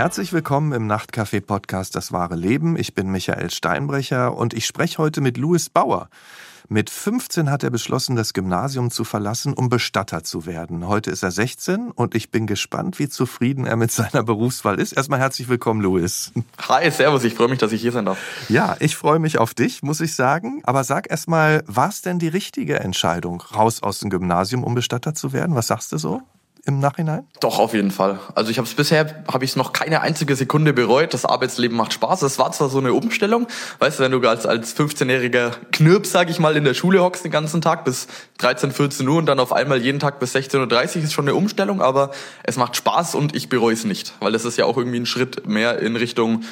Herzlich willkommen im Nachtcafé-Podcast Das wahre Leben. Ich bin Michael Steinbrecher und ich spreche heute mit Louis Bauer. Mit 15 hat er beschlossen, das Gymnasium zu verlassen, um Bestatter zu werden. Heute ist er 16 und ich bin gespannt, wie zufrieden er mit seiner Berufswahl ist. Erstmal herzlich willkommen, Louis. Hi, servus, ich freue mich, dass ich hier sein darf. Ja, ich freue mich auf dich, muss ich sagen. Aber sag erstmal, war es denn die richtige Entscheidung, raus aus dem Gymnasium, um Bestatter zu werden? Was sagst du so? Im Nachhinein? Doch, auf jeden Fall. Also ich habe es bisher, habe ich es noch keine einzige Sekunde bereut. Das Arbeitsleben macht Spaß. Es war zwar so eine Umstellung, weißt du, wenn du als, als 15-jähriger Knirp, sag ich mal, in der Schule hockst den ganzen Tag bis 13, 14 Uhr und dann auf einmal jeden Tag bis 16.30 Uhr ist schon eine Umstellung, aber es macht Spaß und ich bereue es nicht, weil das ist ja auch irgendwie ein Schritt mehr in Richtung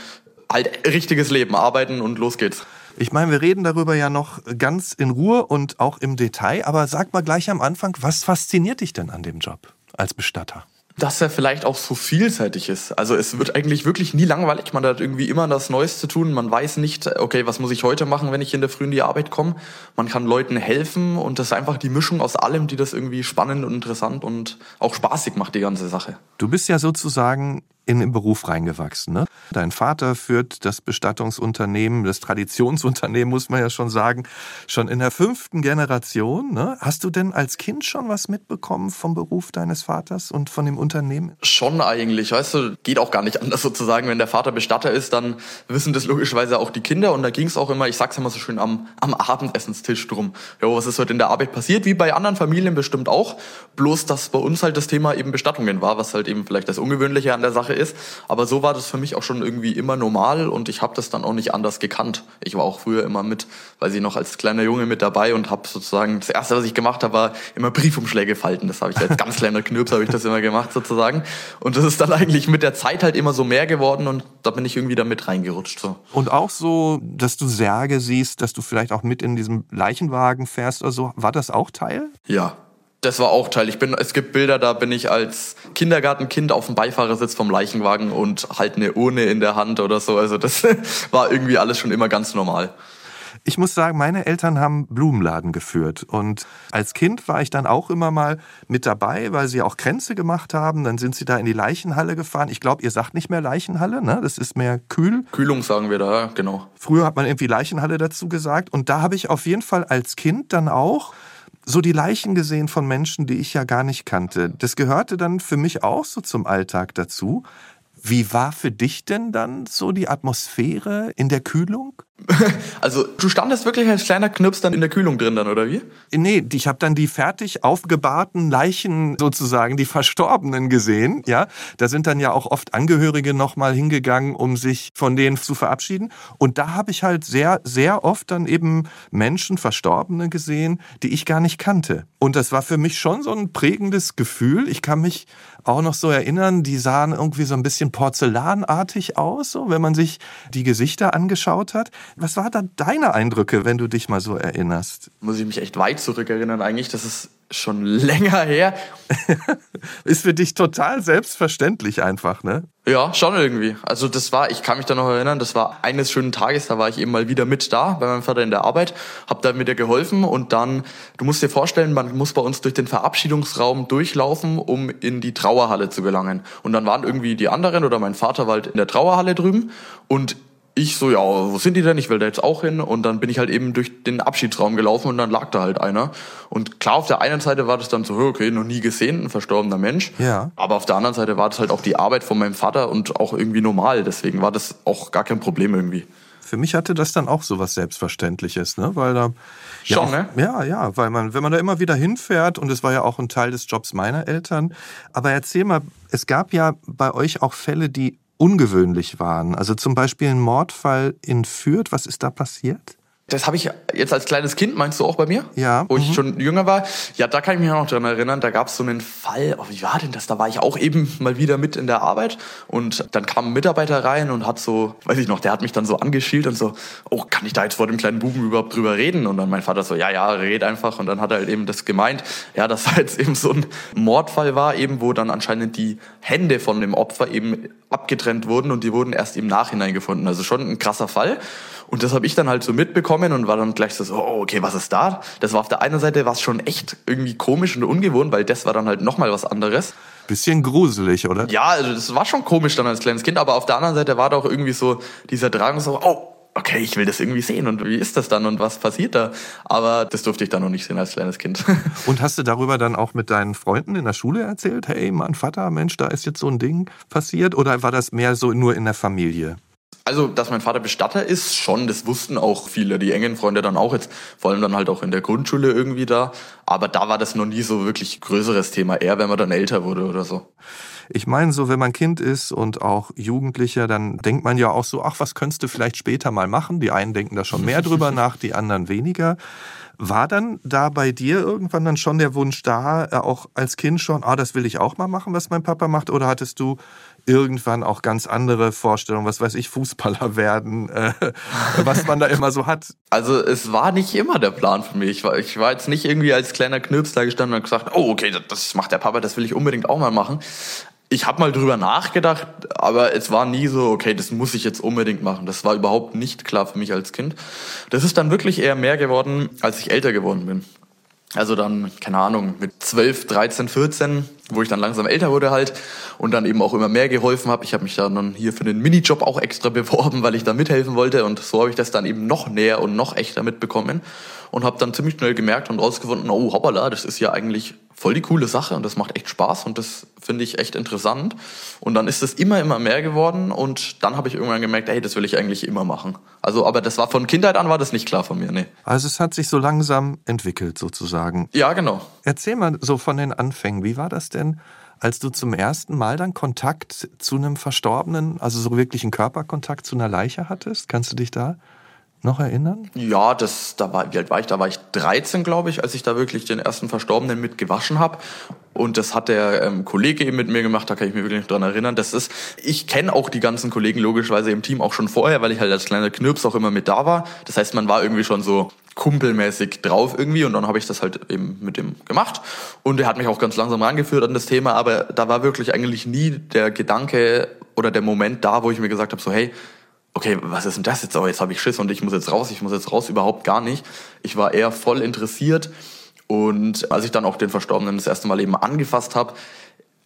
halt richtiges Leben, arbeiten und los geht's. Ich meine, wir reden darüber ja noch ganz in Ruhe und auch im Detail, aber sag mal gleich am Anfang, was fasziniert dich denn an dem Job? Als Bestatter? dass er vielleicht auch so vielseitig ist. Also es wird eigentlich wirklich nie langweilig. Man hat irgendwie immer das Neueste tun. Man weiß nicht, okay, was muss ich heute machen, wenn ich in der Früh in die Arbeit komme. Man kann Leuten helfen und das ist einfach die Mischung aus allem, die das irgendwie spannend und interessant und auch spaßig macht, die ganze Sache. Du bist ja sozusagen in den Beruf reingewachsen. Ne? Dein Vater führt das Bestattungsunternehmen, das Traditionsunternehmen, muss man ja schon sagen, schon in der fünften Generation. Ne? Hast du denn als Kind schon was mitbekommen vom Beruf deines Vaters und von dem Unternehmen? Schon eigentlich, weißt du, geht auch gar nicht anders sozusagen. Wenn der Vater Bestatter ist, dann wissen das logischerweise auch die Kinder und da ging es auch immer, ich sag's immer so schön, am, am Abendessenstisch drum. Jo, was ist heute in der Arbeit passiert? Wie bei anderen Familien bestimmt auch. Bloß, dass bei uns halt das Thema eben Bestattungen war, was halt eben vielleicht das Ungewöhnliche an der Sache ist. Aber so war das für mich auch schon irgendwie immer normal und ich habe das dann auch nicht anders gekannt. Ich war auch früher immer mit, weil ich noch als kleiner Junge mit dabei und habe sozusagen das erste, was ich gemacht habe, war immer Briefumschläge falten. Das habe ich als ganz kleiner Knirps habe ich das immer gemacht sozusagen. Und das ist dann eigentlich mit der Zeit halt immer so mehr geworden und da bin ich irgendwie da mit reingerutscht. So. Und auch so, dass du Särge siehst, dass du vielleicht auch mit in diesem Leichenwagen fährst oder so, war das auch Teil? Ja, das war auch Teil. Ich bin, es gibt Bilder, da bin ich als Kindergartenkind auf dem Beifahrersitz vom Leichenwagen und halt eine Urne in der Hand oder so. Also das war irgendwie alles schon immer ganz normal. Ich muss sagen, meine Eltern haben Blumenladen geführt und als Kind war ich dann auch immer mal mit dabei, weil sie auch Kränze gemacht haben. Dann sind sie da in die Leichenhalle gefahren. Ich glaube, ihr sagt nicht mehr Leichenhalle, ne? Das ist mehr kühl. Kühlung sagen wir da, genau. Früher hat man irgendwie Leichenhalle dazu gesagt und da habe ich auf jeden Fall als Kind dann auch so die Leichen gesehen von Menschen, die ich ja gar nicht kannte. Das gehörte dann für mich auch so zum Alltag dazu. Wie war für dich denn dann so die Atmosphäre in der Kühlung? Also du standest wirklich als kleiner Knirps dann in der Kühlung drin dann, oder wie? Nee, ich habe dann die fertig aufgebahrten Leichen sozusagen, die Verstorbenen gesehen. Ja, Da sind dann ja auch oft Angehörige nochmal hingegangen, um sich von denen zu verabschieden. Und da habe ich halt sehr, sehr oft dann eben Menschen, Verstorbene gesehen, die ich gar nicht kannte. Und das war für mich schon so ein prägendes Gefühl. Ich kann mich auch noch so erinnern, die sahen irgendwie so ein bisschen porzellanartig aus, so, wenn man sich die Gesichter angeschaut hat. Was war da deine Eindrücke, wenn du dich mal so erinnerst? Muss ich mich echt weit zurückerinnern eigentlich. Das ist schon länger her. ist für dich total selbstverständlich einfach, ne? Ja, schon irgendwie. Also das war, ich kann mich da noch erinnern, das war eines schönen Tages, da war ich eben mal wieder mit da bei meinem Vater in der Arbeit, hab da mit ihr geholfen und dann, du musst dir vorstellen, man muss bei uns durch den Verabschiedungsraum durchlaufen, um in die Trauerhalle zu gelangen. Und dann waren irgendwie die anderen oder mein Vater war halt in der Trauerhalle drüben und ich so, ja, wo sind die denn? Ich will da jetzt auch hin. Und dann bin ich halt eben durch den Abschiedsraum gelaufen und dann lag da halt einer. Und klar, auf der einen Seite war das dann so, okay, noch nie gesehen, ein verstorbener Mensch. Ja. Aber auf der anderen Seite war das halt auch die Arbeit von meinem Vater und auch irgendwie normal. Deswegen war das auch gar kein Problem irgendwie. Für mich hatte das dann auch so was Selbstverständliches, ne? Weil da. Ja, Schon, ne? Ja, ja, weil man, wenn man da immer wieder hinfährt, und es war ja auch ein Teil des Jobs meiner Eltern. Aber erzähl mal, es gab ja bei euch auch Fälle, die ungewöhnlich waren. Also zum Beispiel ein Mordfall in Fürth. Was ist da passiert? Das habe ich jetzt als kleines Kind, meinst du auch bei mir? Ja. Wo ich mhm. schon jünger war. Ja, da kann ich mich auch noch dran erinnern. Da gab es so einen Fall, oh, wie war denn das? Da war ich auch eben mal wieder mit in der Arbeit und dann kam ein Mitarbeiter rein und hat so, weiß ich noch, der hat mich dann so angeschielt und so, oh, kann ich da jetzt vor dem kleinen Buben überhaupt drüber reden? Und dann mein Vater so, ja, ja, red einfach. Und dann hat er halt eben das gemeint, ja, dass da jetzt eben so ein Mordfall war, eben wo dann anscheinend die Hände von dem Opfer eben abgetrennt wurden und die wurden erst im Nachhinein gefunden. Also schon ein krasser Fall. Und das habe ich dann halt so mitbekommen und war dann gleich so, oh, okay, was ist da? Das war auf der einen Seite was schon echt irgendwie komisch und ungewohnt, weil das war dann halt nochmal was anderes. Bisschen gruselig, oder? Ja, also das war schon komisch dann als kleines Kind, aber auf der anderen Seite war doch irgendwie so dieser Drang so, oh, okay, ich will das irgendwie sehen und wie ist das dann und was passiert da? Aber das durfte ich dann noch nicht sehen als kleines Kind. Und hast du darüber dann auch mit deinen Freunden in der Schule erzählt? Hey, Mann, Vater, Mensch, da ist jetzt so ein Ding passiert? Oder war das mehr so nur in der Familie? Also, dass mein Vater Bestatter ist, schon, das wussten auch viele, die engen Freunde dann auch jetzt, vor allem dann halt auch in der Grundschule irgendwie da. Aber da war das noch nie so wirklich größeres Thema, eher wenn man dann älter wurde oder so. Ich meine, so wenn man Kind ist und auch Jugendlicher, dann denkt man ja auch so, ach, was könntest du vielleicht später mal machen? Die einen denken da schon mehr drüber nach, die anderen weniger. War dann da bei dir irgendwann dann schon der Wunsch da, äh, auch als Kind schon, ah, das will ich auch mal machen, was mein Papa macht? Oder hattest du irgendwann auch ganz andere Vorstellungen, was weiß ich, Fußballer werden, äh, was man da immer so hat? Also es war nicht immer der Plan für mich. Ich war, ich war jetzt nicht irgendwie als kleiner Knirps da gestanden und gesagt, oh, okay, das macht der Papa, das will ich unbedingt auch mal machen ich habe mal drüber nachgedacht, aber es war nie so, okay, das muss ich jetzt unbedingt machen. Das war überhaupt nicht klar für mich als Kind. Das ist dann wirklich eher mehr geworden, als ich älter geworden bin. Also dann, keine Ahnung, mit 12, 13, 14, wo ich dann langsam älter wurde halt und dann eben auch immer mehr geholfen habe. Ich habe mich dann hier für den Minijob auch extra beworben, weil ich da mithelfen wollte und so habe ich das dann eben noch näher und noch echter mitbekommen und habe dann ziemlich schnell gemerkt und rausgefunden, oh hoppala, das ist ja eigentlich voll die coole Sache und das macht echt Spaß und das finde ich echt interessant. Und dann ist es immer, immer mehr geworden und dann habe ich irgendwann gemerkt, hey, das will ich eigentlich immer machen. Also, aber das war von Kindheit an war das nicht klar von mir, nee. Also es hat sich so langsam entwickelt sozusagen. Ja, genau. Erzähl mal so von den Anfängen, wie war das denn? als du zum ersten Mal dann Kontakt zu einem Verstorbenen, also so wirklich einen Körperkontakt zu einer Leiche hattest? Kannst du dich da noch erinnern? Ja, das, da war, wie alt war ich? Da war ich 13, glaube ich, als ich da wirklich den ersten Verstorbenen mit gewaschen habe. Und das hat der ähm, Kollege eben mit mir gemacht, da kann ich mich wirklich dran erinnern. Das ist, ich kenne auch die ganzen Kollegen logischerweise im Team auch schon vorher, weil ich halt als kleiner Knirps auch immer mit da war. Das heißt, man war irgendwie schon so kumpelmäßig drauf irgendwie und dann habe ich das halt eben mit dem gemacht und er hat mich auch ganz langsam rangeführt an das Thema, aber da war wirklich eigentlich nie der Gedanke oder der Moment da, wo ich mir gesagt habe, so hey, okay, was ist denn das jetzt? Oh, jetzt habe ich Schiss und ich muss jetzt raus, ich muss jetzt raus, überhaupt gar nicht. Ich war eher voll interessiert und als ich dann auch den Verstorbenen das erste Mal eben angefasst habe,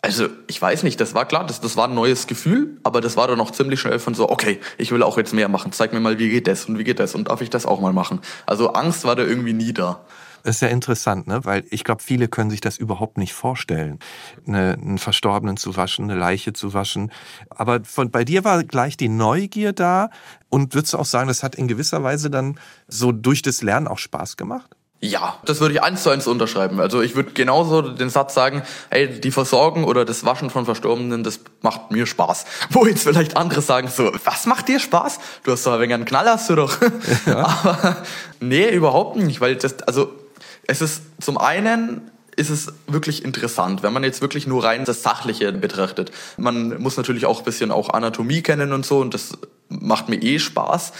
also ich weiß nicht, das war klar, das, das war ein neues Gefühl, aber das war dann auch ziemlich schnell von so, okay, ich will auch jetzt mehr machen, zeig mir mal, wie geht das und wie geht das und darf ich das auch mal machen. Also Angst war da irgendwie nie da. Das ist ja interessant, ne? weil ich glaube, viele können sich das überhaupt nicht vorstellen, eine, einen Verstorbenen zu waschen, eine Leiche zu waschen. Aber von, bei dir war gleich die Neugier da und würdest du auch sagen, das hat in gewisser Weise dann so durch das Lernen auch Spaß gemacht? Ja, das würde ich eins zu eins unterschreiben. Also ich würde genauso den Satz sagen, hey, die Versorgung oder das Waschen von Verstorbenen, das macht mir Spaß. Wo jetzt vielleicht andere sagen so, was macht dir Spaß? Du hast doch ein wenig einen Knall, hast du doch. Ja. Aber nee, überhaupt nicht, weil das, also es ist zum einen ist es wirklich interessant, wenn man jetzt wirklich nur rein das Sachliche betrachtet. Man muss natürlich auch ein bisschen auch Anatomie kennen und so und das macht mir eh Spaß.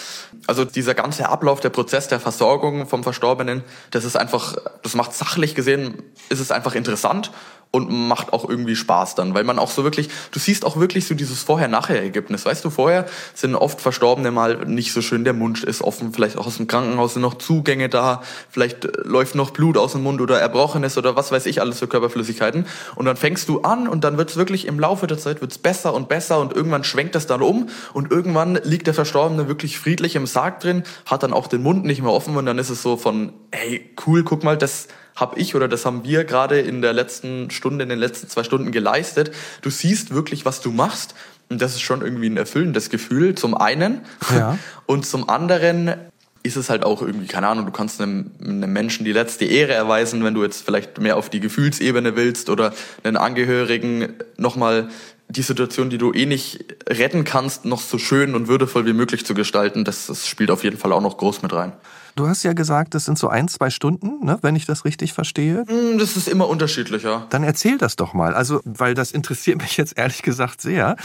Also dieser ganze Ablauf, der Prozess der Versorgung vom Verstorbenen, das ist einfach, das macht sachlich gesehen, ist es einfach interessant und macht auch irgendwie Spaß dann, weil man auch so wirklich, du siehst auch wirklich so dieses Vorher-Nachher-Ergebnis. Weißt du, vorher sind oft Verstorbene mal nicht so schön, der Mund ist offen, vielleicht auch aus dem Krankenhaus sind noch Zugänge da, vielleicht äh, läuft noch Blut aus dem Mund oder Erbrochenes oder was weiß ich alles für Körperflüssigkeiten. Und dann fängst du an und dann wird's wirklich im Laufe der Zeit wird's besser und besser und irgendwann schwenkt das dann um und irgendwann liegt der Verstorbene wirklich friedlich im Sarg drin, hat dann auch den Mund nicht mehr offen und dann ist es so von, hey, cool, guck mal, das habe ich oder das haben wir gerade in der letzten Stunde, in den letzten zwei Stunden geleistet. Du siehst wirklich, was du machst. Und das ist schon irgendwie ein erfüllendes Gefühl, zum einen. Ja. Und zum anderen ist es halt auch irgendwie, keine Ahnung, du kannst einem, einem Menschen die letzte Ehre erweisen, wenn du jetzt vielleicht mehr auf die Gefühlsebene willst oder einen Angehörigen nochmal die Situation, die du eh nicht retten kannst, noch so schön und würdevoll wie möglich zu gestalten. Das, das spielt auf jeden Fall auch noch groß mit rein. Du hast ja gesagt, das sind so ein, zwei Stunden, ne, wenn ich das richtig verstehe. Mm, das ist immer unterschiedlicher. Dann erzähl das doch mal. Also, weil das interessiert mich jetzt ehrlich gesagt sehr.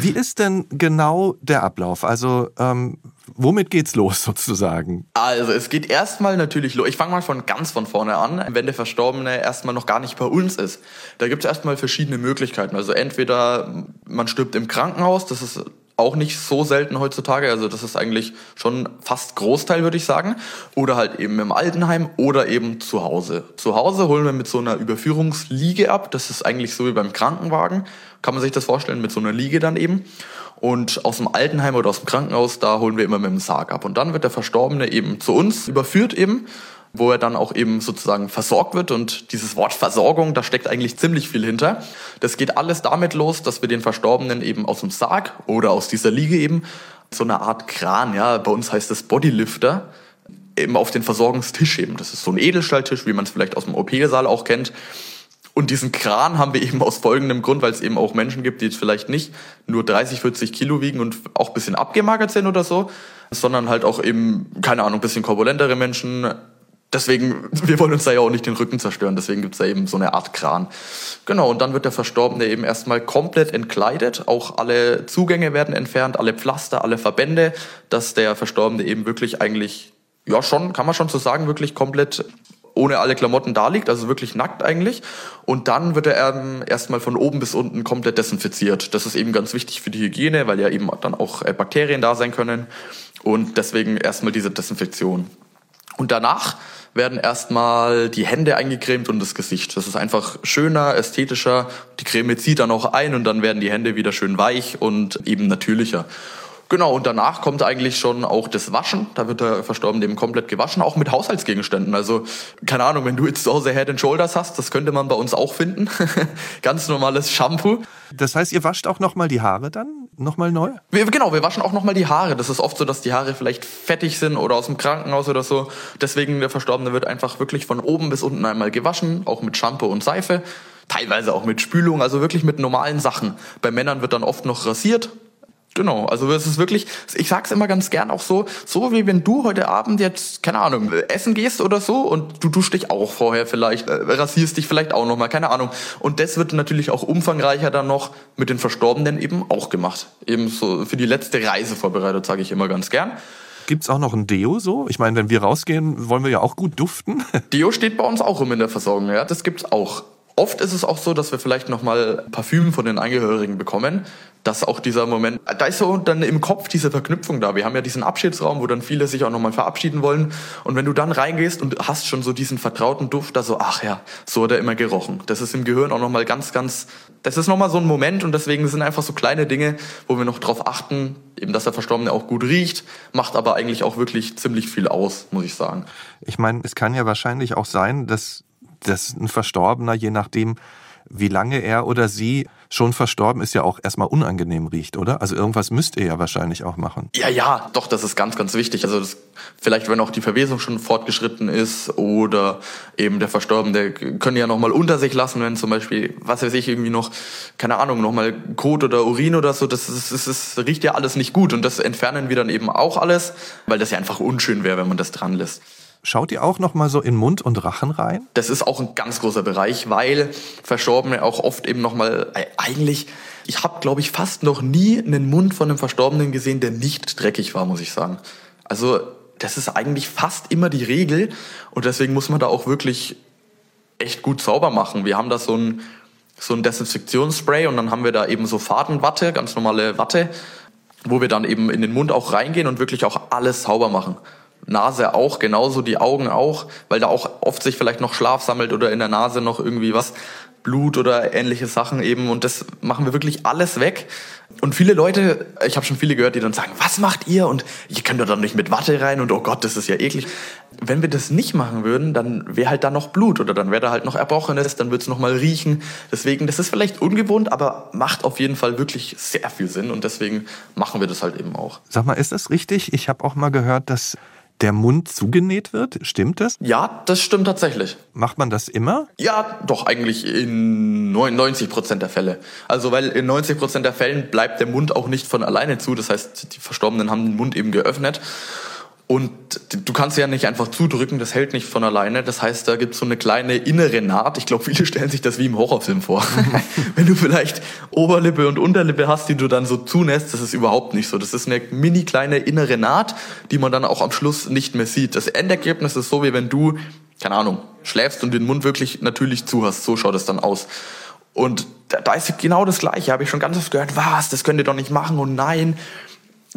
Wie ist denn genau der Ablauf? Also, ähm, womit geht's los sozusagen? Also, es geht erstmal natürlich los. Ich fange mal von ganz von vorne an, wenn der Verstorbene erstmal noch gar nicht bei uns ist. Da gibt es erstmal verschiedene Möglichkeiten. Also, entweder man stirbt im Krankenhaus, das ist auch nicht so selten heutzutage. Also das ist eigentlich schon fast Großteil, würde ich sagen. Oder halt eben im Altenheim oder eben zu Hause. Zu Hause holen wir mit so einer Überführungsliege ab. Das ist eigentlich so wie beim Krankenwagen. Kann man sich das vorstellen, mit so einer Liege dann eben. Und aus dem Altenheim oder aus dem Krankenhaus, da holen wir immer mit dem Sarg ab. Und dann wird der Verstorbene eben zu uns überführt eben wo er dann auch eben sozusagen versorgt wird. Und dieses Wort Versorgung, da steckt eigentlich ziemlich viel hinter. Das geht alles damit los, dass wir den Verstorbenen eben aus dem Sarg oder aus dieser Liege eben so eine Art Kran, ja, bei uns heißt das Bodylifter, eben auf den Versorgungstisch eben. Das ist so ein Edelstahltisch, wie man es vielleicht aus dem OP-Saal auch kennt. Und diesen Kran haben wir eben aus folgendem Grund, weil es eben auch Menschen gibt, die jetzt vielleicht nicht nur 30, 40 Kilo wiegen und auch bisschen abgemagert sind oder so, sondern halt auch eben, keine Ahnung, bisschen korpulentere Menschen, deswegen, wir wollen uns da ja auch nicht den Rücken zerstören, deswegen gibt's da eben so eine Art Kran. Genau, und dann wird der Verstorbene eben erstmal komplett entkleidet, auch alle Zugänge werden entfernt, alle Pflaster, alle Verbände, dass der Verstorbene eben wirklich eigentlich, ja schon, kann man schon so sagen, wirklich komplett ohne alle Klamotten da liegt, also wirklich nackt eigentlich. Und dann wird er ähm, erstmal von oben bis unten komplett desinfiziert. Das ist eben ganz wichtig für die Hygiene, weil ja eben dann auch äh, Bakterien da sein können. Und deswegen erstmal diese Desinfektion. Und danach werden erstmal die Hände eingecremt und das Gesicht. Das ist einfach schöner, ästhetischer. Die Creme zieht dann auch ein und dann werden die Hände wieder schön weich und eben natürlicher. Genau, und danach kommt eigentlich schon auch das Waschen. Da wird der Verstorbene eben komplett gewaschen, auch mit Haushaltsgegenständen. Also, keine Ahnung, wenn du jetzt zu Hause Head and Shoulders hast, das könnte man bei uns auch finden. Ganz normales Shampoo. Das heißt, ihr wascht auch nochmal die Haare dann? Nochmal neu? Wir, genau, wir waschen auch nochmal die Haare. Das ist oft so, dass die Haare vielleicht fettig sind oder aus dem Krankenhaus oder so. Deswegen, der Verstorbene wird einfach wirklich von oben bis unten einmal gewaschen, auch mit Shampoo und Seife teilweise auch mit Spülung, also wirklich mit normalen Sachen. Bei Männern wird dann oft noch rasiert, Genau, also es ist wirklich, ich sag's immer ganz gern auch so, so wie wenn du heute Abend jetzt, keine Ahnung, essen gehst oder so und du duschst dich auch vorher vielleicht, äh, rasierst dich vielleicht auch nochmal, keine Ahnung. Und das wird natürlich auch umfangreicher dann noch mit den Verstorbenen eben auch gemacht. Eben so für die letzte Reise vorbereitet, sage ich immer ganz gern. Gibt's auch noch ein Deo so? Ich meine, wenn wir rausgehen, wollen wir ja auch gut duften. Deo steht bei uns auch rum in der Versorgung, ja, das gibt's auch. Oft ist es auch so, dass wir vielleicht nochmal Parfüm von den Angehörigen bekommen, dass auch dieser Moment, da ist so dann im Kopf diese Verknüpfung da. Wir haben ja diesen Abschiedsraum, wo dann viele sich auch nochmal verabschieden wollen. Und wenn du dann reingehst und hast schon so diesen vertrauten Duft, da so, ach ja, so hat er immer gerochen. Das ist im Gehirn auch nochmal ganz, ganz, das ist nochmal so ein Moment und deswegen sind einfach so kleine Dinge, wo wir noch drauf achten, eben, dass der Verstorbene auch gut riecht, macht aber eigentlich auch wirklich ziemlich viel aus, muss ich sagen. Ich meine, es kann ja wahrscheinlich auch sein, dass dass ein Verstorbener, je nachdem, wie lange er oder sie schon verstorben ist, ja auch erstmal unangenehm riecht, oder? Also irgendwas müsst ihr ja wahrscheinlich auch machen. Ja, ja, doch, das ist ganz, ganz wichtig. Also das, vielleicht, wenn auch die Verwesung schon fortgeschritten ist oder eben der Verstorbene, können ja nochmal unter sich lassen, wenn zum Beispiel, was weiß ich, irgendwie noch, keine Ahnung, nochmal Kot oder Urin oder so, das, ist, das, das riecht ja alles nicht gut und das entfernen wir dann eben auch alles, weil das ja einfach unschön wäre, wenn man das dran lässt. Schaut ihr auch noch mal so in Mund und Rachen rein? Das ist auch ein ganz großer Bereich, weil Verstorbene auch oft eben noch mal äh, eigentlich ich habe glaube ich fast noch nie einen Mund von einem Verstorbenen gesehen, der nicht dreckig war, muss ich sagen. Also, das ist eigentlich fast immer die Regel und deswegen muss man da auch wirklich echt gut sauber machen. Wir haben da so ein so ein Desinfektionsspray und dann haben wir da eben so Fadenwatte, ganz normale Watte, wo wir dann eben in den Mund auch reingehen und wirklich auch alles sauber machen. Nase auch, genauso die Augen auch, weil da auch oft sich vielleicht noch Schlaf sammelt oder in der Nase noch irgendwie was, Blut oder ähnliche Sachen eben. Und das machen wir wirklich alles weg. Und viele Leute, ich habe schon viele gehört, die dann sagen, was macht ihr? Und ihr könnt doch nicht mit Watte rein und oh Gott, das ist ja eklig. Wenn wir das nicht machen würden, dann wäre halt da noch Blut oder dann wäre da halt noch Erbrochenes, dann würde es noch mal riechen. Deswegen, das ist vielleicht ungewohnt, aber macht auf jeden Fall wirklich sehr viel Sinn und deswegen machen wir das halt eben auch. Sag mal, ist das richtig? Ich habe auch mal gehört, dass der Mund zugenäht wird. Stimmt das? Ja, das stimmt tatsächlich. Macht man das immer? Ja, doch eigentlich in 99 Prozent der Fälle. Also weil in 90 Prozent der Fällen bleibt der Mund auch nicht von alleine zu. Das heißt, die Verstorbenen haben den Mund eben geöffnet. Und du kannst ja nicht einfach zudrücken, das hält nicht von alleine. Das heißt, da gibt es so eine kleine innere Naht. Ich glaube, viele stellen sich das wie im Horrorfilm vor. Wenn du vielleicht Oberlippe und Unterlippe hast, die du dann so zunässt, das ist überhaupt nicht so. Das ist eine mini kleine innere Naht, die man dann auch am Schluss nicht mehr sieht. Das Endergebnis ist so, wie wenn du, keine Ahnung, schläfst und den Mund wirklich natürlich zu hast. So schaut es dann aus. Und da, da ist genau das Gleiche. Habe ich schon ganz oft gehört, was, das könnt ihr doch nicht machen und nein.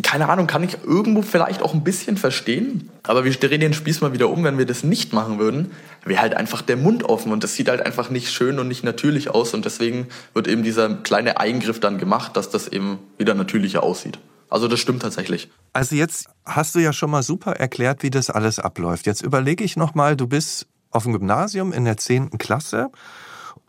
Keine Ahnung, kann ich irgendwo vielleicht auch ein bisschen verstehen. Aber wir drehen den Spieß mal wieder um, wenn wir das nicht machen würden, wäre halt einfach der Mund offen und das sieht halt einfach nicht schön und nicht natürlich aus und deswegen wird eben dieser kleine Eingriff dann gemacht, dass das eben wieder natürlicher aussieht. Also das stimmt tatsächlich. Also jetzt hast du ja schon mal super erklärt, wie das alles abläuft. Jetzt überlege ich nochmal, du bist auf dem Gymnasium in der 10. Klasse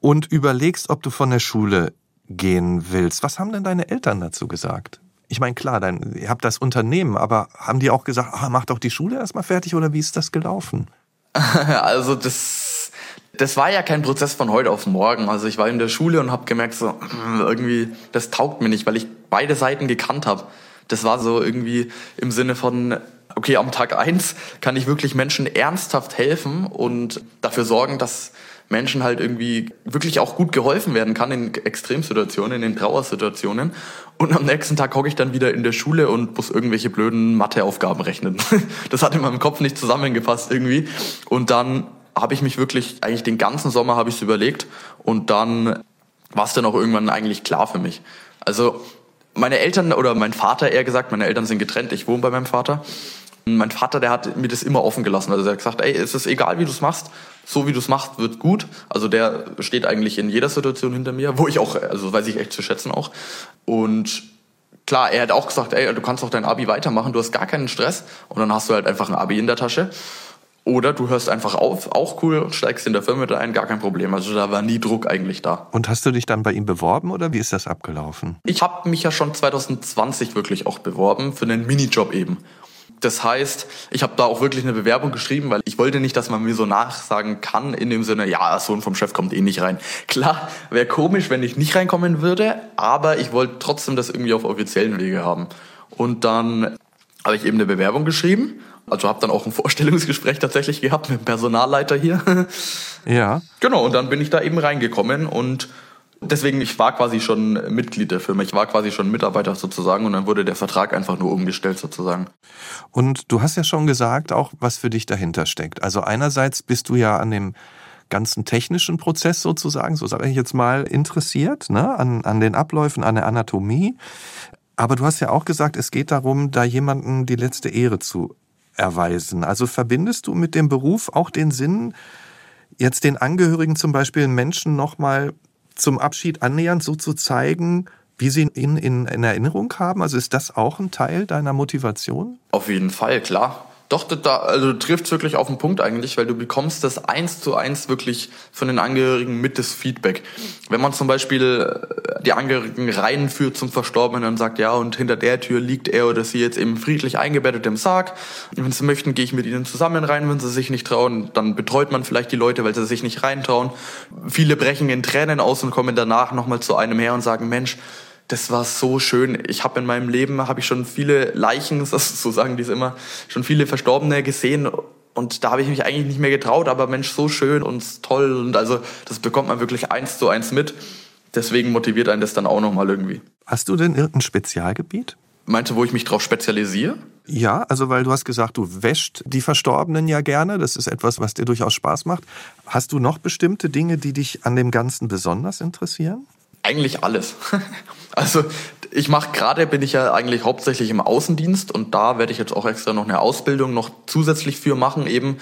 und überlegst, ob du von der Schule gehen willst. Was haben denn deine Eltern dazu gesagt? Ich meine, klar, dein, ihr habt das Unternehmen, aber haben die auch gesagt, ah, mach doch die Schule erstmal fertig oder wie ist das gelaufen? Also das, das war ja kein Prozess von heute auf morgen. Also ich war in der Schule und habe gemerkt, so irgendwie, das taugt mir nicht, weil ich beide Seiten gekannt habe. Das war so irgendwie im Sinne von, okay, am Tag eins kann ich wirklich Menschen ernsthaft helfen und dafür sorgen, dass Menschen halt irgendwie wirklich auch gut geholfen werden kann in Extremsituationen, in Trauersituationen. Und am nächsten Tag hocke ich dann wieder in der Schule und muss irgendwelche blöden Matheaufgaben rechnen. Das hat in meinem Kopf nicht zusammengepasst irgendwie. Und dann habe ich mich wirklich, eigentlich den ganzen Sommer habe ich es überlegt und dann war es dann auch irgendwann eigentlich klar für mich. Also meine Eltern oder mein Vater eher gesagt, meine Eltern sind getrennt, ich wohne bei meinem Vater. Mein Vater, der hat mir das immer offen gelassen. Also er hat gesagt, ey, es ist egal, wie du es machst, so wie du es machst, wird gut. Also der steht eigentlich in jeder Situation hinter mir, wo ich auch, also weiß ich echt zu schätzen auch. Und klar, er hat auch gesagt, ey, du kannst auch dein Abi weitermachen, du hast gar keinen Stress und dann hast du halt einfach ein Abi in der Tasche. Oder du hörst einfach auf, auch cool, und steigst in der Firma ein, gar kein Problem. Also da war nie Druck eigentlich da. Und hast du dich dann bei ihm beworben oder wie ist das abgelaufen? Ich habe mich ja schon 2020 wirklich auch beworben für einen Minijob eben. Das heißt, ich habe da auch wirklich eine Bewerbung geschrieben, weil ich wollte nicht, dass man mir so nachsagen kann in dem Sinne, ja, Sohn vom Chef kommt eh nicht rein. Klar, wäre komisch, wenn ich nicht reinkommen würde, aber ich wollte trotzdem das irgendwie auf offiziellen Wege haben. Und dann habe ich eben eine Bewerbung geschrieben also habe dann auch ein Vorstellungsgespräch tatsächlich gehabt mit dem Personalleiter hier. Ja. Genau, und dann bin ich da eben reingekommen und deswegen, ich war quasi schon Mitglied der Firma, ich war quasi schon Mitarbeiter sozusagen und dann wurde der Vertrag einfach nur umgestellt sozusagen. Und du hast ja schon gesagt, auch was für dich dahinter steckt. Also einerseits bist du ja an dem ganzen technischen Prozess sozusagen, so sage ich jetzt mal, interessiert, ne? an, an den Abläufen, an der Anatomie. Aber du hast ja auch gesagt, es geht darum, da jemanden die letzte Ehre zu erweisen. Also verbindest du mit dem Beruf auch den Sinn, jetzt den Angehörigen zum Beispiel Menschen nochmal zum Abschied annähernd so zu zeigen, wie sie ihn in, in Erinnerung haben? Also ist das auch ein Teil deiner Motivation? Auf jeden Fall, klar. Doch, da, also du wirklich auf den Punkt eigentlich, weil du bekommst das eins zu eins wirklich von den Angehörigen mit das Feedback. Wenn man zum Beispiel äh, die Angehörigen reinführt zum Verstorbenen und sagt, ja, und hinter der Tür liegt er oder sie jetzt eben friedlich eingebettet im Sarg. Wenn sie möchten, gehe ich mit ihnen zusammen rein, wenn sie sich nicht trauen, dann betreut man vielleicht die Leute, weil sie sich nicht reintrauen. Viele brechen in Tränen aus und kommen danach nochmal zu einem her und sagen, Mensch, das war so schön. Ich habe in meinem Leben habe ich schon viele Leichen, so sagen die es immer, schon viele Verstorbene gesehen und da habe ich mich eigentlich nicht mehr getraut, aber Mensch, so schön und toll und also das bekommt man wirklich eins zu eins mit. Deswegen motiviert einen das dann auch nochmal irgendwie. Hast du denn irgendein Spezialgebiet? Meinst du, wo ich mich drauf spezialisiere? Ja, also weil du hast gesagt, du wäscht die Verstorbenen ja gerne. Das ist etwas, was dir durchaus Spaß macht. Hast du noch bestimmte Dinge, die dich an dem Ganzen besonders interessieren? Eigentlich alles. Also ich mache gerade, bin ich ja eigentlich hauptsächlich im Außendienst und da werde ich jetzt auch extra noch eine Ausbildung noch zusätzlich für machen eben.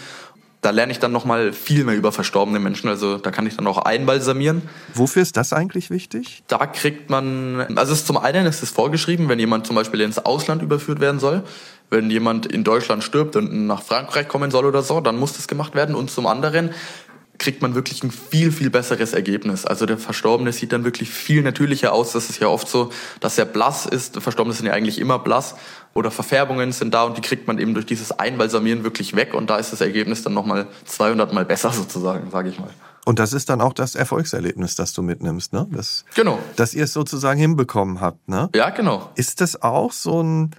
Da lerne ich dann noch mal viel mehr über verstorbene Menschen, also da kann ich dann auch einbalsamieren. Wofür ist das eigentlich wichtig? Da kriegt man, also zum einen ist es vorgeschrieben, wenn jemand zum Beispiel ins Ausland überführt werden soll, wenn jemand in Deutschland stirbt und nach Frankreich kommen soll oder so, dann muss das gemacht werden. Und zum anderen kriegt man wirklich ein viel, viel besseres Ergebnis. Also der Verstorbene sieht dann wirklich viel natürlicher aus. Das ist ja oft so, dass er blass ist. Verstorbene sind ja eigentlich immer blass. Oder Verfärbungen sind da und die kriegt man eben durch dieses Einbalsamieren wirklich weg. Und da ist das Ergebnis dann nochmal 200 Mal besser sozusagen, sage ich mal. Und das ist dann auch das Erfolgserlebnis, das du mitnimmst, ne? Das, genau. Dass ihr es sozusagen hinbekommen habt, ne? Ja, genau. Ist das auch so ein,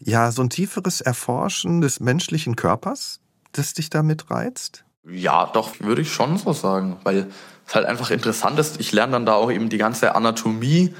ja, so ein tieferes Erforschen des menschlichen Körpers, das dich damit reizt? Ja, doch, würde ich schon so sagen, weil es halt einfach interessant ist. Ich lerne dann da auch eben die ganze Anatomie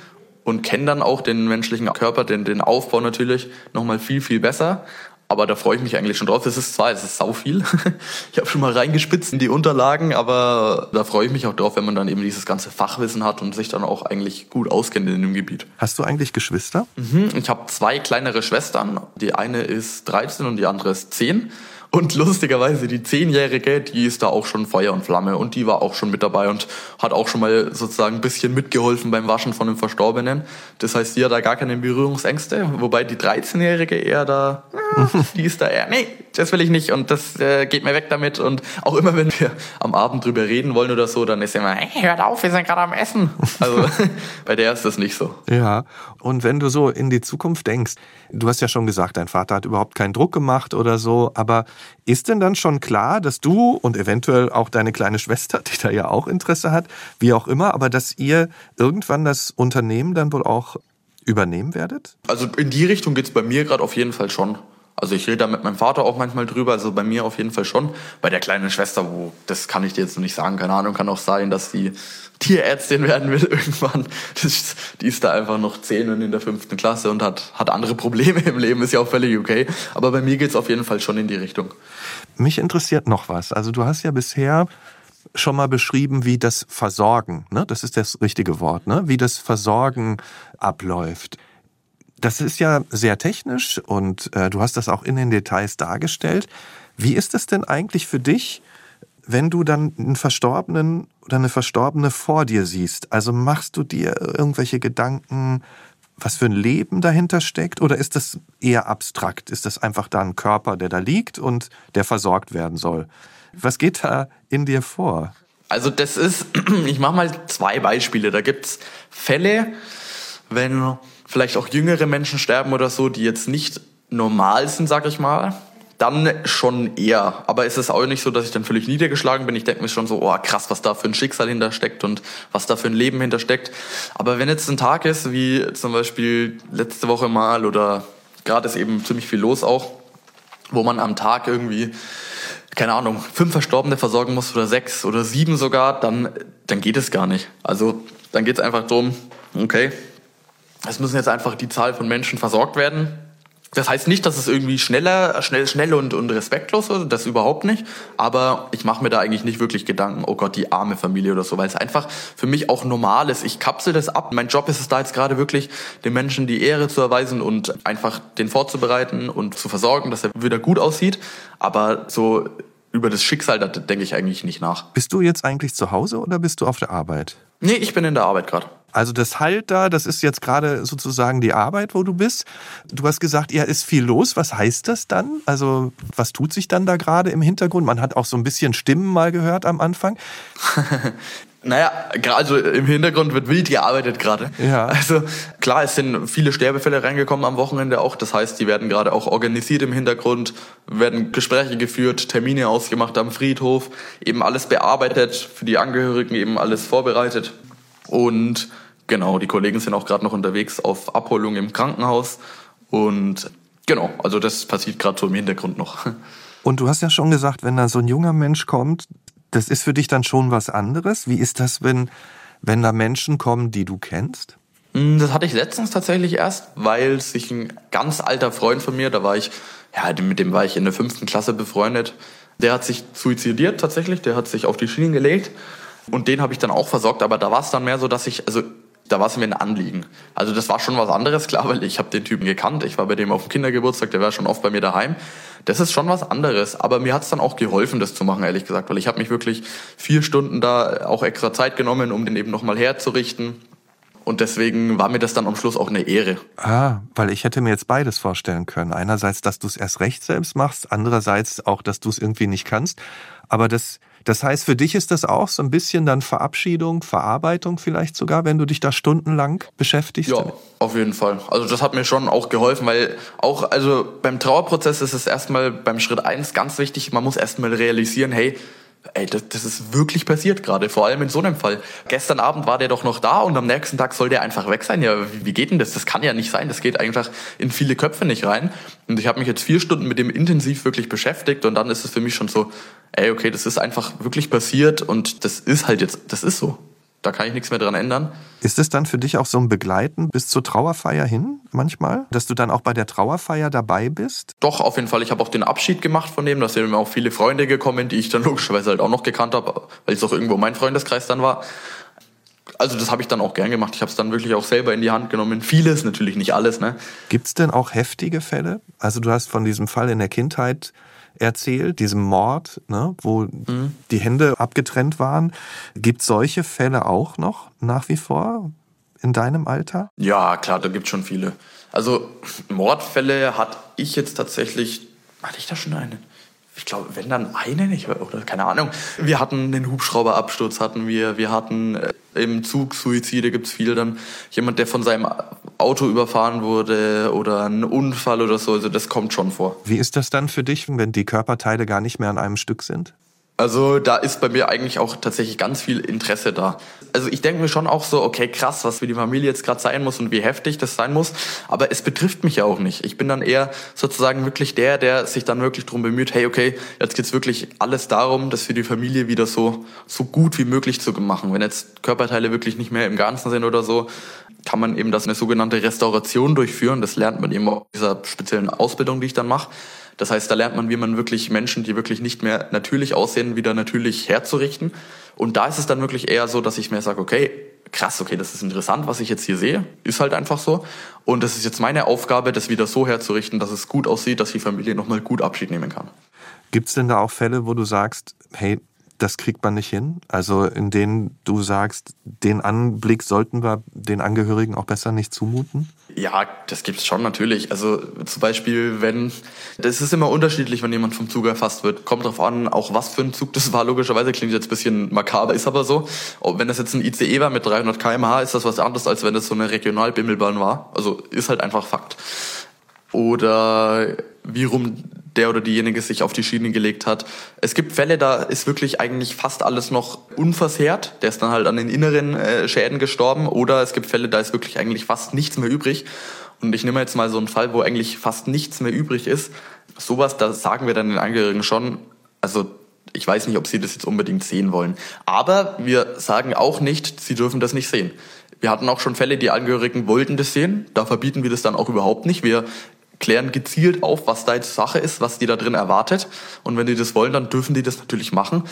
und kenne dann auch den menschlichen Körper, den, den Aufbau natürlich nochmal viel, viel besser. Aber da freue ich mich eigentlich schon drauf. Es ist zwar, es ist sau viel. Ich habe schon mal reingespitzt in die Unterlagen, aber da freue ich mich auch drauf, wenn man dann eben dieses ganze Fachwissen hat und sich dann auch eigentlich gut auskennt in dem Gebiet. Hast du eigentlich Geschwister? Mhm, ich habe zwei kleinere Schwestern. Die eine ist 13 und die andere ist 10. Und lustigerweise, die Zehnjährige, die ist da auch schon Feuer und Flamme und die war auch schon mit dabei und hat auch schon mal sozusagen ein bisschen mitgeholfen beim Waschen von dem Verstorbenen. Das heißt, die hat da gar keine Berührungsängste, wobei die 13-Jährige eher da, die ist da eher, nee, das will ich nicht und das äh, geht mir weg damit. Und auch immer, wenn wir am Abend drüber reden wollen oder so, dann ist immer, hey, hört auf, wir sind gerade am Essen. Also bei der ist das nicht so. Ja, und wenn du so in die Zukunft denkst, du hast ja schon gesagt, dein Vater hat überhaupt keinen Druck gemacht oder so, aber ist denn dann schon klar, dass du und eventuell auch deine kleine Schwester, die da ja auch Interesse hat, wie auch immer, aber dass ihr irgendwann das Unternehmen dann wohl auch übernehmen werdet? Also in die Richtung geht's bei mir gerade auf jeden Fall schon. Also ich rede da mit meinem Vater auch manchmal drüber, also bei mir auf jeden Fall schon. Bei der kleinen Schwester, wo das kann ich dir jetzt noch nicht sagen, keine Ahnung, kann auch sein, dass die Tierärztin werden will irgendwann. Das, die ist da einfach noch zehn und in der fünften Klasse und hat, hat andere Probleme im Leben, ist ja auch völlig okay. Aber bei mir geht's auf jeden Fall schon in die Richtung. Mich interessiert noch was. Also du hast ja bisher schon mal beschrieben, wie das Versorgen, ne? das ist das richtige Wort, ne? wie das Versorgen abläuft. Das ist ja sehr technisch und äh, du hast das auch in den Details dargestellt. Wie ist es denn eigentlich für dich, wenn du dann einen Verstorbenen oder eine Verstorbene vor dir siehst? Also machst du dir irgendwelche Gedanken, was für ein Leben dahinter steckt? Oder ist das eher abstrakt? Ist das einfach da ein Körper, der da liegt und der versorgt werden soll? Was geht da in dir vor? Also das ist, ich mache mal zwei Beispiele. Da gibt's Fälle, wenn vielleicht auch jüngere Menschen sterben oder so, die jetzt nicht normal sind, sag ich mal, dann schon eher. Aber es ist auch nicht so, dass ich dann völlig niedergeschlagen bin. Ich denke mir schon so, oh krass, was da für ein Schicksal hintersteckt und was da für ein Leben hintersteckt. Aber wenn jetzt ein Tag ist, wie zum Beispiel letzte Woche mal oder gerade ist eben ziemlich viel los auch, wo man am Tag irgendwie keine Ahnung, fünf Verstorbene versorgen muss oder sechs oder sieben sogar, dann, dann geht es gar nicht. Also dann geht es einfach darum, okay, es müssen jetzt einfach die Zahl von Menschen versorgt werden. Das heißt nicht, dass es irgendwie schneller, schnell, schnell und, und respektlos ist, das überhaupt nicht. Aber ich mache mir da eigentlich nicht wirklich Gedanken, oh Gott, die arme Familie oder so, weil es einfach für mich auch normal ist. Ich kapsel das ab. Mein Job ist es da jetzt gerade wirklich, den Menschen die Ehre zu erweisen und einfach den vorzubereiten und zu versorgen, dass er wieder gut aussieht. Aber so über das Schicksal, da denke ich eigentlich nicht nach. Bist du jetzt eigentlich zu Hause oder bist du auf der Arbeit? Nee, ich bin in der Arbeit gerade. Also das Halt da, das ist jetzt gerade sozusagen die Arbeit, wo du bist. Du hast gesagt, ja, ist viel los. Was heißt das dann? Also was tut sich dann da gerade im Hintergrund? Man hat auch so ein bisschen Stimmen mal gehört am Anfang. Naja, also im Hintergrund wird wild gearbeitet gerade. Ja. Also klar, es sind viele Sterbefälle reingekommen am Wochenende auch. Das heißt, die werden gerade auch organisiert im Hintergrund, werden Gespräche geführt, Termine ausgemacht am Friedhof, eben alles bearbeitet, für die Angehörigen eben alles vorbereitet. Und genau, die Kollegen sind auch gerade noch unterwegs auf Abholung im Krankenhaus. Und genau, also das passiert gerade so im Hintergrund noch. Und du hast ja schon gesagt, wenn da so ein junger Mensch kommt, das ist für dich dann schon was anderes. Wie ist das, wenn, wenn da Menschen kommen, die du kennst? Hm, das hatte ich letztens tatsächlich erst, weil sich ein ganz alter Freund von mir, da war ich, ja, mit dem war ich in der fünften Klasse befreundet, der hat sich suizidiert tatsächlich, der hat sich auf die Schienen gelegt und den habe ich dann auch versorgt, aber da war es dann mehr so, dass ich, also da war es mir ein Anliegen. Also das war schon was anderes, klar, weil ich habe den Typen gekannt. Ich war bei dem auf dem Kindergeburtstag, der war schon oft bei mir daheim. Das ist schon was anderes, aber mir hat es dann auch geholfen, das zu machen, ehrlich gesagt, weil ich habe mich wirklich vier Stunden da auch extra Zeit genommen, um den eben nochmal herzurichten. Und deswegen war mir das dann am Schluss auch eine Ehre. Ah, weil ich hätte mir jetzt beides vorstellen können. Einerseits, dass du es erst recht selbst machst, andererseits auch, dass du es irgendwie nicht kannst. Aber das das heißt, für dich ist das auch so ein bisschen dann Verabschiedung, Verarbeitung vielleicht sogar, wenn du dich da stundenlang beschäftigst? Ja, auf jeden Fall. Also das hat mir schon auch geholfen, weil auch, also beim Trauerprozess ist es erstmal beim Schritt eins ganz wichtig, man muss erstmal realisieren, hey, Ey, das, das ist wirklich passiert gerade, vor allem in so einem Fall. Gestern Abend war der doch noch da und am nächsten Tag soll der einfach weg sein. Ja, wie, wie geht denn das? Das kann ja nicht sein. Das geht einfach in viele Köpfe nicht rein. Und ich habe mich jetzt vier Stunden mit dem intensiv wirklich beschäftigt und dann ist es für mich schon so, ey, okay, das ist einfach wirklich passiert und das ist halt jetzt, das ist so Da kann ich nichts mehr dran ändern. Ist es dann für dich auch so ein Begleiten bis zur Trauerfeier hin manchmal? Dass du dann auch bei der Trauerfeier dabei bist? Doch, auf jeden Fall. Ich habe auch den Abschied gemacht von dem. Da sind mir auch viele Freunde gekommen, die ich dann logischerweise halt auch noch gekannt habe, weil es auch irgendwo mein Freundeskreis dann war. Also das habe ich dann auch gern gemacht. Ich habe es dann wirklich auch selber in die Hand genommen. Vieles, natürlich nicht alles. Ne? Gibt es denn auch heftige Fälle? Also du hast von diesem Fall in der Kindheit erzählt, diesem Mord, ne, wo mhm. die Hände abgetrennt waren. Gibt es solche Fälle auch noch nach wie vor in deinem Alter? Ja, klar, da gibt es schon viele. Also Mordfälle hatte ich jetzt tatsächlich, hatte ich da schon einen? ich glaube, wenn dann einen, ich, oder keine Ahnung. Wir hatten den Hubschrauberabsturz, hatten wir, wir hatten äh, im Zug Suizide, gibt's viel dann. Jemand, der von seinem Auto überfahren wurde oder ein Unfall oder so, also das kommt schon vor. Wie ist das dann für dich, wenn die Körperteile gar nicht mehr an einem Stück sind? Also da ist bei mir eigentlich auch tatsächlich ganz viel Interesse da. Also ich denke mir schon auch so, okay, krass, was für die Familie jetzt gerade sein muss und wie heftig das sein muss. Aber es betrifft mich ja auch nicht. Ich bin dann eher sozusagen wirklich der, der sich dann wirklich darum bemüht, hey, okay, jetzt geht's wirklich alles darum, das für die Familie wieder so, so gut wie möglich zu machen. Wenn jetzt Körperteile wirklich nicht mehr im Ganzen sind oder so, kann man eben das eine sogenannte Restauration durchführen. Das lernt man eben in dieser speziellen Ausbildung, die ich dann mache. Das heißt, da lernt man, wie man wirklich Menschen, die wirklich nicht mehr natürlich aussehen, wieder natürlich herzurichten. Und da ist es dann wirklich eher so, dass ich mir sage, okay, krass, okay, das ist interessant, was ich jetzt hier sehe, ist halt einfach so. Und das ist jetzt meine Aufgabe, das wieder so herzurichten, dass es gut aussieht, dass die Familie nochmal gut Abschied nehmen kann. Gibt es denn da auch Fälle, wo du sagst, hey, das kriegt man nicht hin? Also in denen du sagst, den Anblick sollten wir den Angehörigen auch besser nicht zumuten? Ja, das gibt's schon natürlich. Also zum Beispiel, wenn, das ist immer unterschiedlich, wenn jemand vom Zug erfasst wird. Kommt drauf an, auch was für ein Zug das war. Logischerweise klingt jetzt ein bisschen makaber, ist aber so. Wenn das jetzt ein ICE war mit 300 km/h, ist das was anderes, als wenn das so eine Regionalbimmelbahn war. Also ist halt einfach Fakt. Oder wie rum der oder diejenige sich auf die Schiene gelegt hat. Es gibt Fälle, da ist wirklich eigentlich fast alles noch unversehrt. Der ist dann halt an den inneren äh, Schäden gestorben. Oder es gibt Fälle, da ist wirklich eigentlich fast nichts mehr übrig. Und ich nehme jetzt mal so einen Fall, wo eigentlich fast nichts mehr übrig ist. Sowas, da sagen wir dann den Angehörigen schon, also ich weiß nicht, ob sie das jetzt unbedingt sehen wollen. Aber wir sagen auch nicht, sie dürfen das nicht sehen. Wir hatten auch schon Fälle, die Angehörigen wollten das sehen. Da verbieten wir das dann auch überhaupt nicht. Wir klären gezielt auf, was da jetzt Sache ist, was die da drin erwartet. Und wenn die das wollen, dann dürfen die das natürlich machen.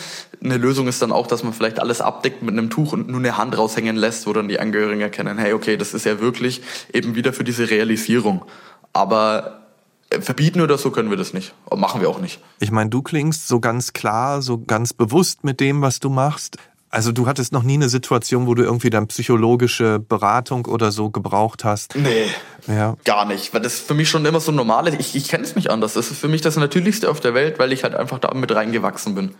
Eine Lösung ist dann auch, dass man vielleicht alles abdeckt mit einem Tuch und nur eine Hand raushängen lässt, wo dann die Angehörigen erkennen, hey, okay, das ist ja wirklich eben wieder für diese Realisierung. Aber äh, verbieten oder so können wir das nicht. Machen wir auch nicht. Ich meine, du klingst so ganz klar, so ganz bewusst mit dem, was du machst. Also du hattest noch nie eine Situation, wo du irgendwie dann psychologische Beratung oder so gebraucht hast? Nee, ja. gar nicht. Weil das für mich schon immer so normal ist. Ich, ich kenne es nicht anders. Das ist für mich das Natürlichste auf der Welt, weil ich halt einfach da mit reingewachsen bin.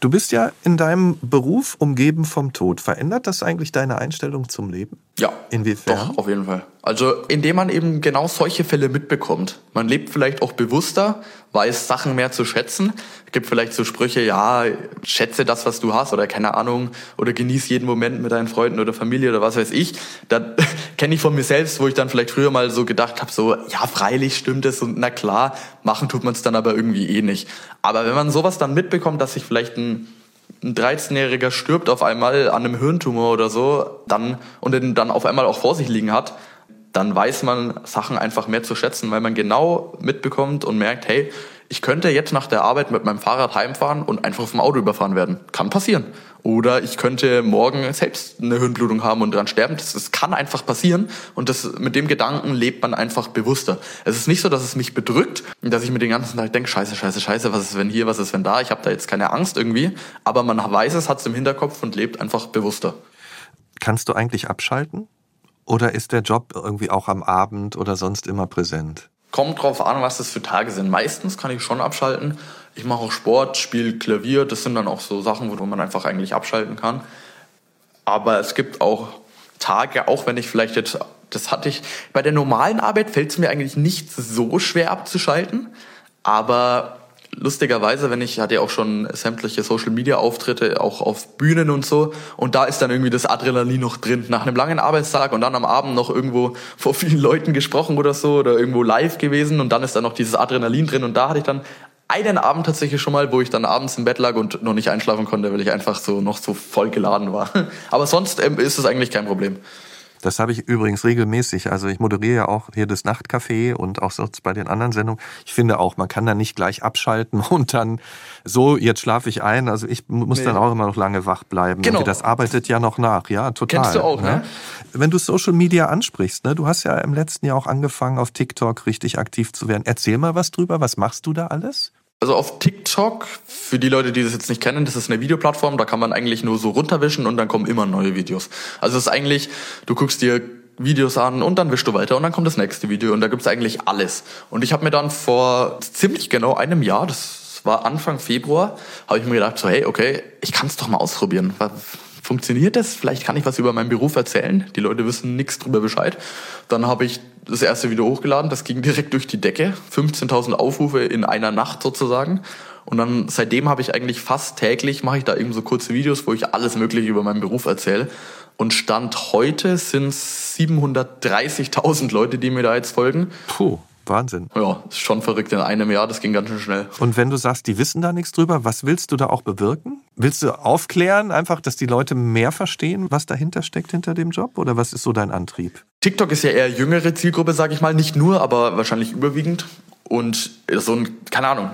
Du bist ja in deinem Beruf umgeben vom Tod. Verändert das eigentlich deine Einstellung zum Leben? Ja. Inwiefern? Doch, auf jeden Fall. Also indem man eben genau solche Fälle mitbekommt. Man lebt vielleicht auch bewusster, weiß Sachen mehr zu schätzen. Es gibt vielleicht so Sprüche, ja, schätze das, was du hast oder keine Ahnung oder genieß jeden Moment mit deinen Freunden oder Familie oder was weiß ich. Da kenne ich von mir selbst, wo ich dann vielleicht früher mal so gedacht habe, so, ja, freilich stimmt es und na klar, machen tut man es dann aber irgendwie eh nicht. Aber wenn man sowas dann mitbekommt, dass sich vielleicht ein ein 13-Jähriger stirbt auf einmal an einem Hirntumor oder so, dann und den dann auf einmal auch vor sich liegen hat, dann weiß man Sachen einfach mehr zu schätzen, weil man genau mitbekommt und merkt, hey, ich könnte jetzt nach der Arbeit mit meinem Fahrrad heimfahren und einfach vom Auto überfahren werden. Kann passieren. Oder ich könnte morgen selbst eine Hirnblutung haben und dran sterben. Das, das kann einfach passieren. Und das, mit dem Gedanken lebt man einfach bewusster. Es ist nicht so, dass es mich bedrückt dass ich mir den ganzen Tag denke, scheiße, scheiße, scheiße, was ist wenn hier, was ist wenn da. Ich habe da jetzt keine Angst irgendwie. Aber man weiß es, hat es im Hinterkopf und lebt einfach bewusster. Kannst du eigentlich abschalten? Oder ist der Job irgendwie auch am Abend oder sonst immer präsent? Kommt drauf an, was das für Tage sind. Meistens kann ich schon abschalten. Ich mache auch Sport, spiele Klavier. Das sind dann auch so Sachen, wo man einfach eigentlich abschalten kann. Aber es gibt auch Tage, auch wenn ich vielleicht jetzt, das hatte ich, bei der normalen Arbeit fällt es mir eigentlich nicht so schwer abzuschalten. Aber lustigerweise, wenn ich hatte ja auch schon sämtliche Social Media Auftritte, auch auf Bühnen und so, und da ist dann irgendwie das Adrenalin noch drin. Nach einem langen Arbeitstag und dann am Abend noch irgendwo vor vielen Leuten gesprochen oder so oder irgendwo live gewesen und dann ist da noch dieses Adrenalin drin und da hatte ich dann einen Abend tatsächlich schon mal, wo ich dann abends im Bett lag und noch nicht einschlafen konnte, weil ich einfach so noch so voll geladen war. Aber sonst ähm, ist es eigentlich kein Problem. Das habe ich übrigens regelmäßig. Also ich moderiere ja auch hier das Nachtcafé und auch sonst bei den anderen Sendungen. Ich finde auch, man kann da nicht gleich abschalten und dann so, jetzt schlafe ich ein. Also ich muss nee. dann auch immer noch lange wach bleiben. Genau. das arbeitet ja noch nach, ja, total. Kennst du auch, ne? ne? Wenn du Social Media ansprichst, ne, du hast ja im letzten Jahr auch angefangen, auf TikTok richtig aktiv zu werden. Erzähl mal was drüber. Was machst du da alles? Also auf TikTok, für die Leute, die das jetzt nicht kennen, das ist eine Videoplattform, da kann man eigentlich nur so runterwischen und dann kommen immer neue Videos. Also es ist eigentlich, du guckst dir Videos an und dann wischst du weiter und dann kommt das nächste Video und da gibt's eigentlich alles. Und ich habe mir dann vor ziemlich genau einem Jahr, das war Anfang Februar, habe ich mir gedacht, so hey, okay, ich kann es doch mal ausprobieren. Funktioniert das? Vielleicht kann ich was über meinen Beruf erzählen. Die Leute wissen nichts drüber Bescheid. Dann habe ich das erste Video hochgeladen, das ging direkt durch die Decke, 15.000 Aufrufe in einer Nacht sozusagen. Und dann seitdem habe ich eigentlich fast täglich mache ich da eben so kurze Videos, wo ich alles Mögliche über meinen Beruf erzähle. Und Stand heute sind 730.000 Leute, die mir da jetzt folgen. Puh. Wahnsinn. Ja, ist schon verrückt in einem Jahr, das ging ganz schön schnell. Und wenn du sagst, die wissen da nichts drüber, was willst du da auch bewirken? Willst du aufklären, einfach, dass die Leute mehr verstehen, was dahinter steckt hinter dem Job? Oder was ist so dein Antrieb? TikTok ist ja eher jüngere Zielgruppe, sage ich mal. Nicht nur, aber wahrscheinlich überwiegend. Und so ein, keine Ahnung,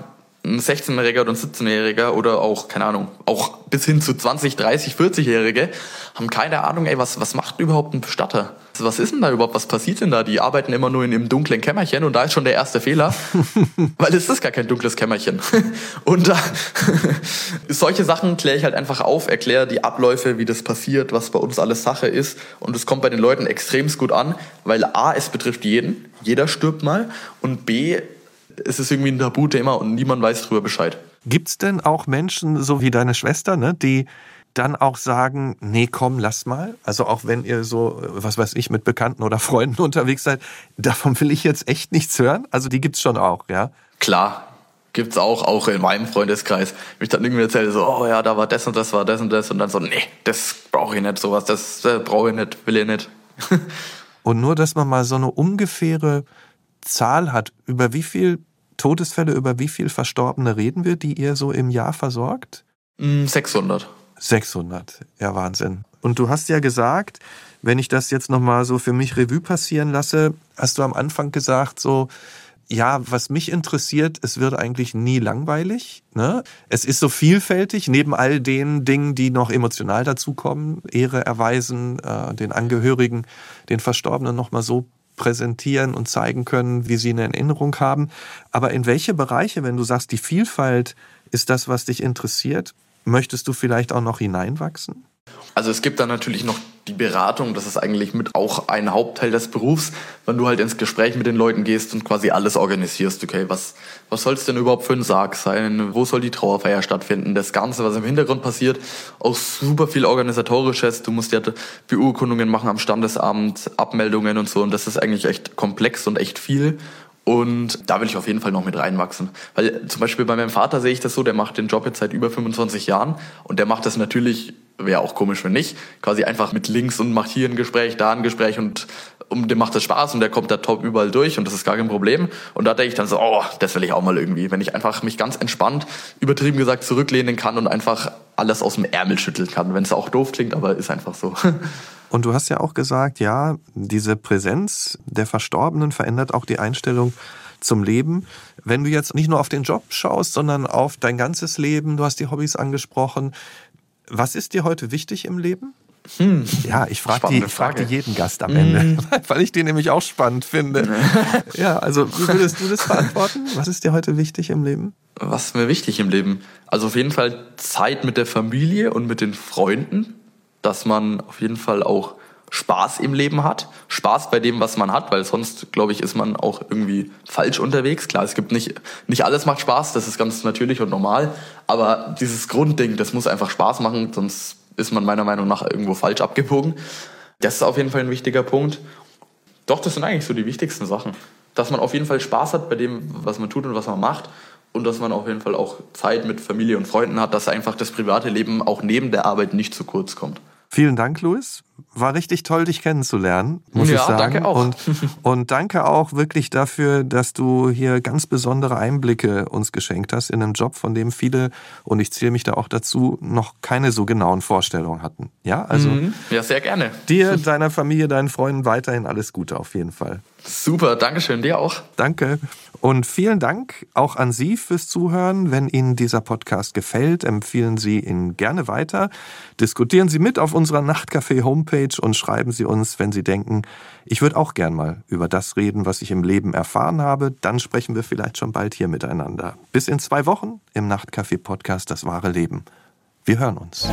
ein 16-Jähriger oder ein 17-Jähriger oder auch, keine Ahnung, auch bis hin zu 20, 30, 40-Jährige haben keine Ahnung, ey, was, was macht überhaupt ein Bestatter? Was ist denn da überhaupt? Was passiert denn da? Die arbeiten immer nur in einem dunklen Kämmerchen und da ist schon der erste Fehler, weil es ist gar kein dunkles Kämmerchen. Und da, solche Sachen kläre ich halt einfach auf, erkläre die Abläufe, wie das passiert, was bei uns alles Sache ist und es kommt bei den Leuten extremst gut an, weil A, es betrifft jeden, jeder stirbt mal und B, es ist irgendwie ein Tabuthema und niemand weiß darüber Bescheid. Gibt's denn auch Menschen, so wie deine Schwester, ne, die dann auch sagen, nee, komm, lass mal. Also auch wenn ihr so, was weiß ich, mit Bekannten oder Freunden unterwegs seid, davon will ich jetzt echt nichts hören. Also die gibt's schon auch, ja? Klar, gibt's auch, auch in meinem Freundeskreis. Mich dann irgendwie erzählt, so, oh ja, da war das und das, war das und das und dann so, nee, das brauche ich nicht, sowas, das, das brauche ich nicht, will ich nicht. und nur, dass man mal so eine ungefähre Zahl hat, über wie viel Todesfälle, über wie viel Verstorbene reden wir, die ihr so im Jahr versorgt? 600. Mm, 600, ja Wahnsinn. Und du hast ja gesagt, wenn ich das jetzt nochmal so für mich Revue passieren lasse, hast du am Anfang gesagt, so, ja, was mich interessiert, es wird eigentlich nie langweilig. Ne? Es ist so vielfältig, neben all den Dingen, die noch emotional dazukommen, Ehre erweisen, äh, den Angehörigen, den Verstorbenen nochmal so präsentieren und zeigen können, wie sie eine Erinnerung haben. Aber in welche Bereiche, wenn du sagst, die Vielfalt ist das, was dich interessiert, möchtest du vielleicht auch noch hineinwachsen? Also es gibt dann natürlich noch die Beratung, das ist eigentlich mit auch ein Hauptteil des Berufs, wenn du halt ins Gespräch mit den Leuten gehst und quasi alles organisierst. Okay, was, was soll es denn überhaupt für ein Sarg sein? Wo soll die Trauerfeier stattfinden? Das Ganze, was im Hintergrund passiert, auch super viel organisatorisches. Du musst ja Beurkundungen machen am Standesamt, Abmeldungen und so. Und das ist eigentlich echt komplex und echt viel. Und da will ich auf jeden Fall noch mit reinwachsen. Weil zum Beispiel bei meinem Vater sehe ich das so, der macht den Job jetzt seit über 25 Jahren und der macht das natürlich, wäre auch komisch, wenn nicht, quasi einfach mit links und macht hier ein Gespräch, da ein Gespräch und um dem macht das Spaß und der kommt da top überall durch und das ist gar kein Problem. Und da denke ich dann so, oh, das will ich auch mal irgendwie, wenn ich einfach mich ganz entspannt, übertrieben gesagt, zurücklehnen kann und einfach alles aus dem Ärmel schütteln kann, wenn es auch doof klingt, aber ist einfach so. Und du hast ja auch gesagt, ja, diese Präsenz der Verstorbenen verändert auch die Einstellung zum Leben. Wenn du jetzt nicht nur auf den Job schaust, sondern auf dein ganzes Leben, du hast die Hobbys angesprochen. Was ist dir heute wichtig im Leben? Hm. Ja, ich frage die, frag jeden Gast am Ende, hm. weil ich den nämlich auch spannend finde. ja, also wie würdest du das beantworten? Was ist dir heute wichtig im Leben? Was ist mir wichtig im Leben? Also auf jeden Fall Zeit mit der Familie und mit den Freunden dass man auf jeden Fall auch Spaß im Leben hat, Spaß bei dem, was man hat, weil sonst, glaube ich, ist man auch irgendwie falsch unterwegs. Klar, es gibt nicht, nicht alles macht Spaß, das ist ganz natürlich und normal, aber dieses Grundding, das muss einfach Spaß machen, sonst ist man meiner Meinung nach irgendwo falsch abgebogen. Das ist auf jeden Fall ein wichtiger Punkt. Doch, das sind eigentlich so die wichtigsten Sachen. Dass man auf jeden Fall Spaß hat bei dem, was man tut und was man macht und dass man auf jeden Fall auch Zeit mit Familie und Freunden hat, dass einfach das private Leben auch neben der Arbeit nicht zu kurz kommt. Vielen Dank, Luis. war richtig toll, dich kennenzulernen, muss Ja, ich sagen. danke auch. Und, und danke auch wirklich dafür, dass du hier ganz besondere Einblicke uns geschenkt hast in einen Job, von dem viele, und ich zähle mich da auch dazu, noch keine so genauen Vorstellungen hatten. Ja, also Mhm. Ja, sehr gerne. dir, deiner Familie, deinen Freunden weiterhin alles Gute auf jeden Fall. Super, Dankeschön, dir auch. Danke. Und vielen Dank auch an Sie fürs Zuhören. Wenn Ihnen dieser Podcast gefällt, empfehlen Sie ihn gerne weiter. Diskutieren Sie mit auf unserer Nachtcafé-Homepage und schreiben Sie uns, wenn Sie denken, ich würde auch gern mal über das reden, was ich im Leben erfahren habe. Dann sprechen wir vielleicht schon bald hier miteinander. Bis in zwei Wochen im Nachtcafé-Podcast Das wahre Leben. Wir hören uns.